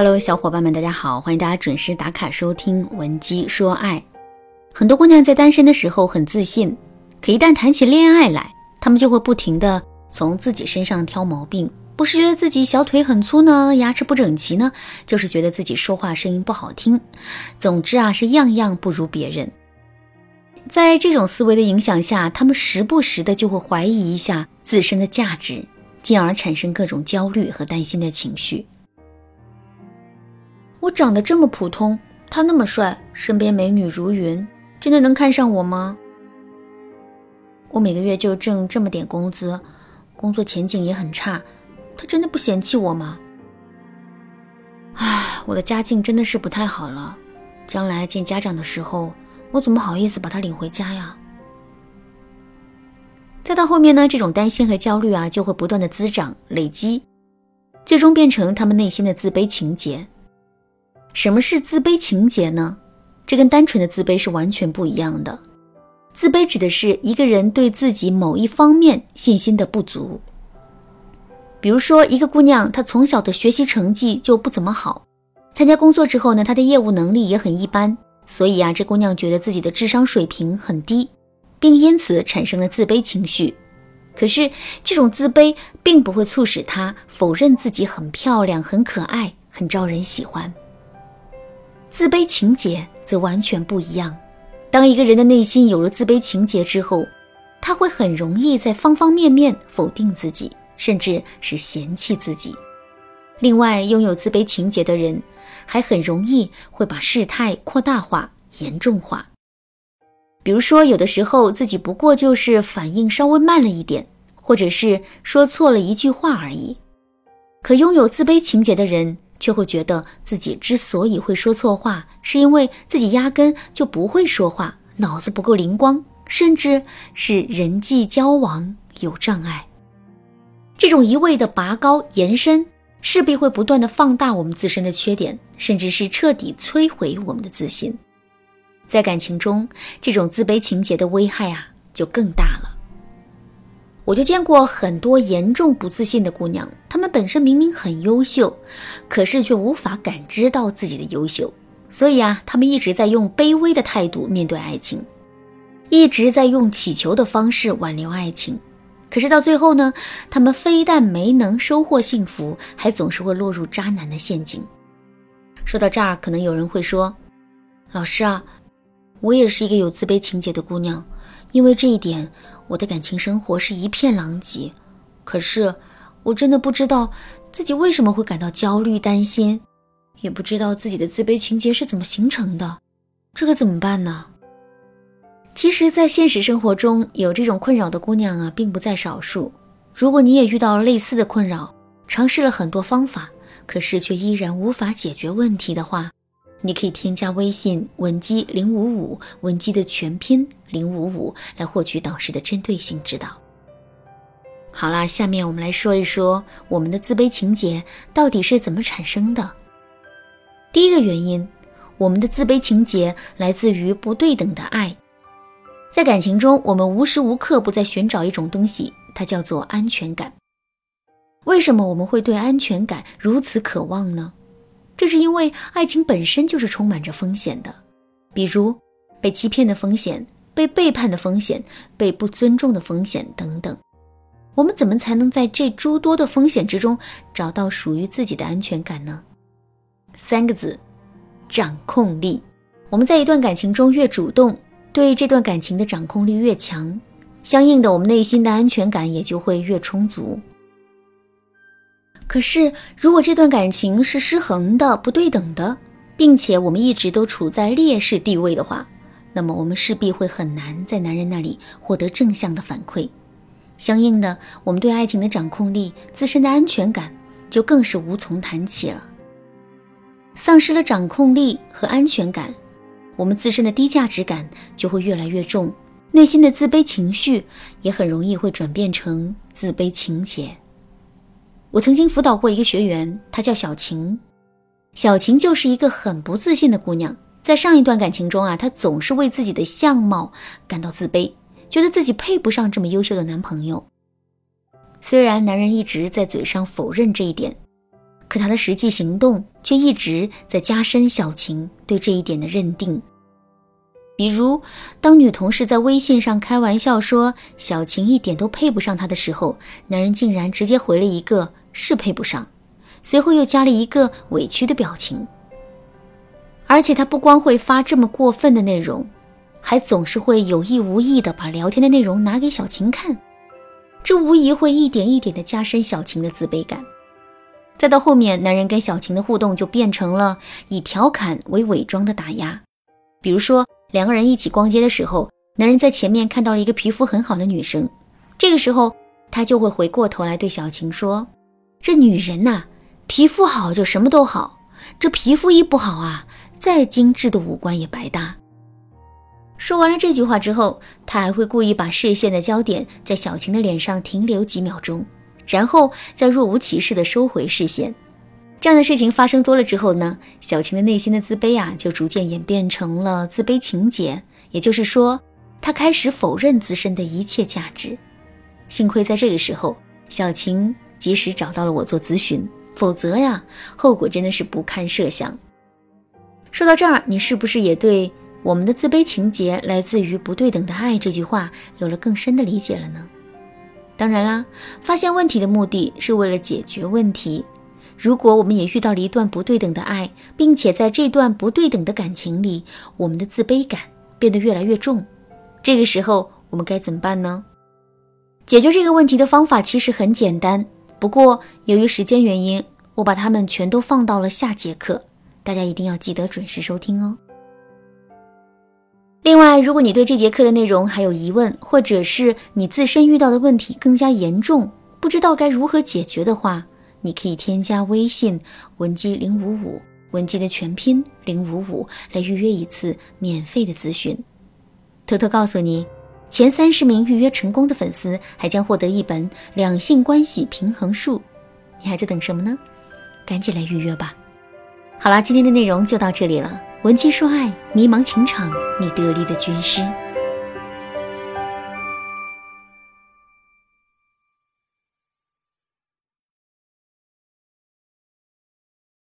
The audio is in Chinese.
Hello，小伙伴们，大家好，欢迎大家准时打卡收听《文姬说爱》。很多姑娘在单身的时候很自信，可一旦谈起恋爱来，她们就会不停的从自己身上挑毛病，不是觉得自己小腿很粗呢，牙齿不整齐呢，就是觉得自己说话声音不好听。总之啊，是样样不如别人。在这种思维的影响下，她们时不时的就会怀疑一下自身的价值，进而产生各种焦虑和担心的情绪。我长得这么普通，他那么帅，身边美女如云，真的能看上我吗？我每个月就挣这么点工资，工作前景也很差，他真的不嫌弃我吗？唉，我的家境真的是不太好了，将来见家长的时候，我怎么好意思把他领回家呀？再到后面呢，这种担心和焦虑啊，就会不断的滋长、累积，最终变成他们内心的自卑情结。什么是自卑情结呢？这跟单纯的自卑是完全不一样的。自卑指的是一个人对自己某一方面信心的不足。比如说，一个姑娘，她从小的学习成绩就不怎么好，参加工作之后呢，她的业务能力也很一般，所以啊，这姑娘觉得自己的智商水平很低，并因此产生了自卑情绪。可是，这种自卑并不会促使她否认自己很漂亮、很可爱、很招人喜欢。自卑情结则完全不一样。当一个人的内心有了自卑情结之后，他会很容易在方方面面否定自己，甚至是嫌弃自己。另外，拥有自卑情结的人，还很容易会把事态扩大化、严重化。比如说，有的时候自己不过就是反应稍微慢了一点，或者是说错了一句话而已。可拥有自卑情结的人，却会觉得自己之所以会说错话，是因为自己压根就不会说话，脑子不够灵光，甚至是人际交往有障碍。这种一味的拔高延伸，势必会不断的放大我们自身的缺点，甚至是彻底摧毁我们的自信。在感情中，这种自卑情节的危害啊，就更大了。我就见过很多严重不自信的姑娘，她们本身明明很优秀，可是却无法感知到自己的优秀，所以啊，她们一直在用卑微的态度面对爱情，一直在用乞求的方式挽留爱情，可是到最后呢，她们非但没能收获幸福，还总是会落入渣男的陷阱。说到这儿，可能有人会说：“老师啊，我也是一个有自卑情结的姑娘。”因为这一点，我的感情生活是一片狼藉。可是，我真的不知道自己为什么会感到焦虑、担心，也不知道自己的自卑情结是怎么形成的。这可怎么办呢？其实，在现实生活中，有这种困扰的姑娘啊，并不在少数。如果你也遇到了类似的困扰，尝试了很多方法，可是却依然无法解决问题的话，你可以添加微信文姬零五五，文姬的全拼零五五，来获取导师的针对性指导。好啦，下面我们来说一说我们的自卑情结到底是怎么产生的。第一个原因，我们的自卑情结来自于不对等的爱。在感情中，我们无时无刻不在寻找一种东西，它叫做安全感。为什么我们会对安全感如此渴望呢？这是因为爱情本身就是充满着风险的，比如被欺骗的风险、被背叛的风险、被不尊重的风险等等。我们怎么才能在这诸多的风险之中找到属于自己的安全感呢？三个字：掌控力。我们在一段感情中越主动，对这段感情的掌控力越强，相应的，我们内心的安全感也就会越充足。可是，如果这段感情是失衡的、不对等的，并且我们一直都处在劣势地位的话，那么我们势必会很难在男人那里获得正向的反馈。相应的，我们对爱情的掌控力、自身的安全感就更是无从谈起了。丧失了掌控力和安全感，我们自身的低价值感就会越来越重，内心的自卑情绪也很容易会转变成自卑情结。我曾经辅导过一个学员，她叫小晴。小晴就是一个很不自信的姑娘，在上一段感情中啊，她总是为自己的相貌感到自卑，觉得自己配不上这么优秀的男朋友。虽然男人一直在嘴上否认这一点，可他的实际行动却一直在加深小晴对这一点的认定。比如，当女同事在微信上开玩笑说小晴一点都配不上他的时候，男人竟然直接回了一个“是配不上”，随后又加了一个委屈的表情。而且他不光会发这么过分的内容，还总是会有意无意的把聊天的内容拿给小晴看，这无疑会一点一点的加深小晴的自卑感。再到后面，男人跟小晴的互动就变成了以调侃为伪装的打压。比如说，两个人一起逛街的时候，男人在前面看到了一个皮肤很好的女生，这个时候他就会回过头来对小晴说：“这女人呐，皮肤好就什么都好，这皮肤一不好啊，再精致的五官也白搭。”说完了这句话之后，他还会故意把视线的焦点在小晴的脸上停留几秒钟。然后再若无其事地收回视线，这样的事情发生多了之后呢，小晴的内心的自卑啊，就逐渐演变成了自卑情结。也就是说，她开始否认自身的一切价值。幸亏在这个时候，小晴及时找到了我做咨询，否则呀，后果真的是不堪设想。说到这儿，你是不是也对我们的自卑情结来自于不对等的爱这句话有了更深的理解了呢？当然啦，发现问题的目的是为了解决问题。如果我们也遇到了一段不对等的爱，并且在这段不对等的感情里，我们的自卑感变得越来越重，这个时候我们该怎么办呢？解决这个问题的方法其实很简单，不过由于时间原因，我把它们全都放到了下节课，大家一定要记得准时收听哦。另外，如果你对这节课的内容还有疑问，或者是你自身遇到的问题更加严重，不知道该如何解决的话，你可以添加微信文姬零五五，文姬的全拼零五五，来预约一次免费的咨询。偷偷告诉你，前三十名预约成功的粉丝还将获得一本《两性关系平衡术》，你还在等什么呢？赶紧来预约吧。好啦，今天的内容就到这里了。文姬说爱，迷茫情场，你得力的军师。